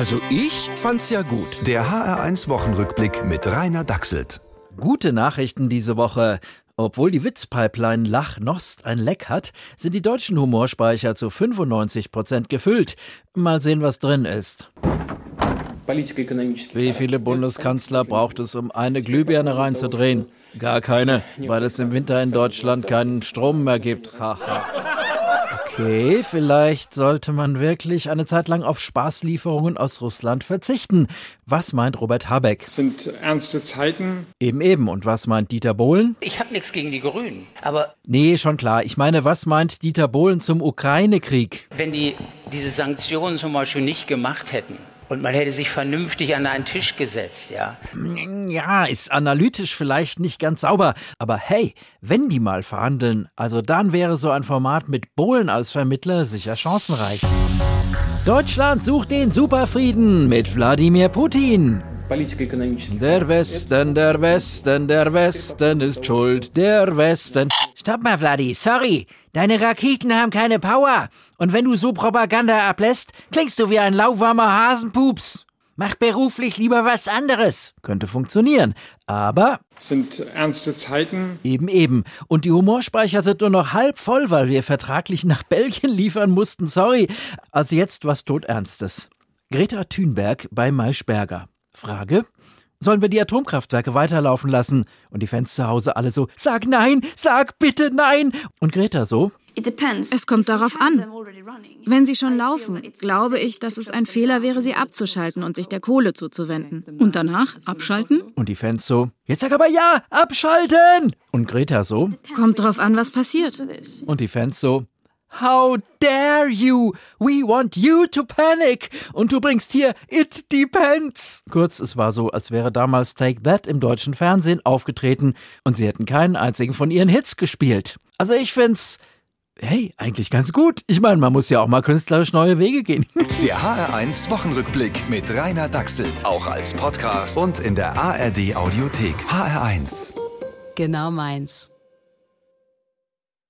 Also ich fand's ja gut. Der HR1 Wochenrückblick mit Rainer Dachselt. Gute Nachrichten diese Woche. Obwohl die Witzpipeline Lach-Nost ein Leck hat, sind die deutschen Humorspeicher zu 95 Prozent gefüllt. Mal sehen, was drin ist. Wie viele Bundeskanzler braucht es, um eine Glühbirne reinzudrehen? Gar keine, weil es im Winter in Deutschland keinen Strom mehr gibt. Haha. Okay, vielleicht sollte man wirklich eine Zeit lang auf Spaßlieferungen aus Russland verzichten. Was meint Robert Habeck? Sind ernste Zeiten. Eben, eben. Und was meint Dieter Bohlen? Ich habe nichts gegen die Grünen, aber. Nee, schon klar. Ich meine, was meint Dieter Bohlen zum Ukraine-Krieg? Wenn die diese Sanktionen zum Beispiel nicht gemacht hätten, und man hätte sich vernünftig an einen Tisch gesetzt, ja. Ja, ist analytisch vielleicht nicht ganz sauber, aber hey, wenn die mal verhandeln, also dann wäre so ein Format mit Bohlen als Vermittler sicher chancenreich. Deutschland sucht den Superfrieden mit Wladimir Putin. Der Westen, der Westen, der Westen ist schuld, der Westen. Stopp mal, Vladi, sorry. Deine Raketen haben keine Power. Und wenn du so Propaganda ablässt, klingst du wie ein lauwarmer Hasenpups. Mach beruflich lieber was anderes. Könnte funktionieren. Aber. Sind ernste Zeiten. Eben, eben. Und die Humorspeicher sind nur noch halb voll, weil wir vertraglich nach Belgien liefern mussten. Sorry. Also jetzt was Todernstes. Greta Thunberg bei Maischberger. Frage? Sollen wir die Atomkraftwerke weiterlaufen lassen? Und die Fans zu Hause alle so, sag nein, sag bitte nein. Und Greta so, es kommt darauf an. Wenn sie schon laufen, glaube ich, dass es ein Fehler wäre, sie abzuschalten und sich der Kohle zuzuwenden. Und danach abschalten? Und die Fans so, jetzt sag aber ja, abschalten! Und Greta so, kommt drauf an, was passiert. Und die Fans so, How dare you? We want you to panic. Und du bringst hier It Depends. Kurz, es war so, als wäre damals Take That im deutschen Fernsehen aufgetreten und sie hätten keinen einzigen von ihren Hits gespielt. Also ich find's, hey, eigentlich ganz gut. Ich meine, man muss ja auch mal künstlerisch neue Wege gehen. Der HR1 Wochenrückblick mit Rainer Dachselt. Auch als Podcast und in der ARD Audiothek. HR1. Genau meins.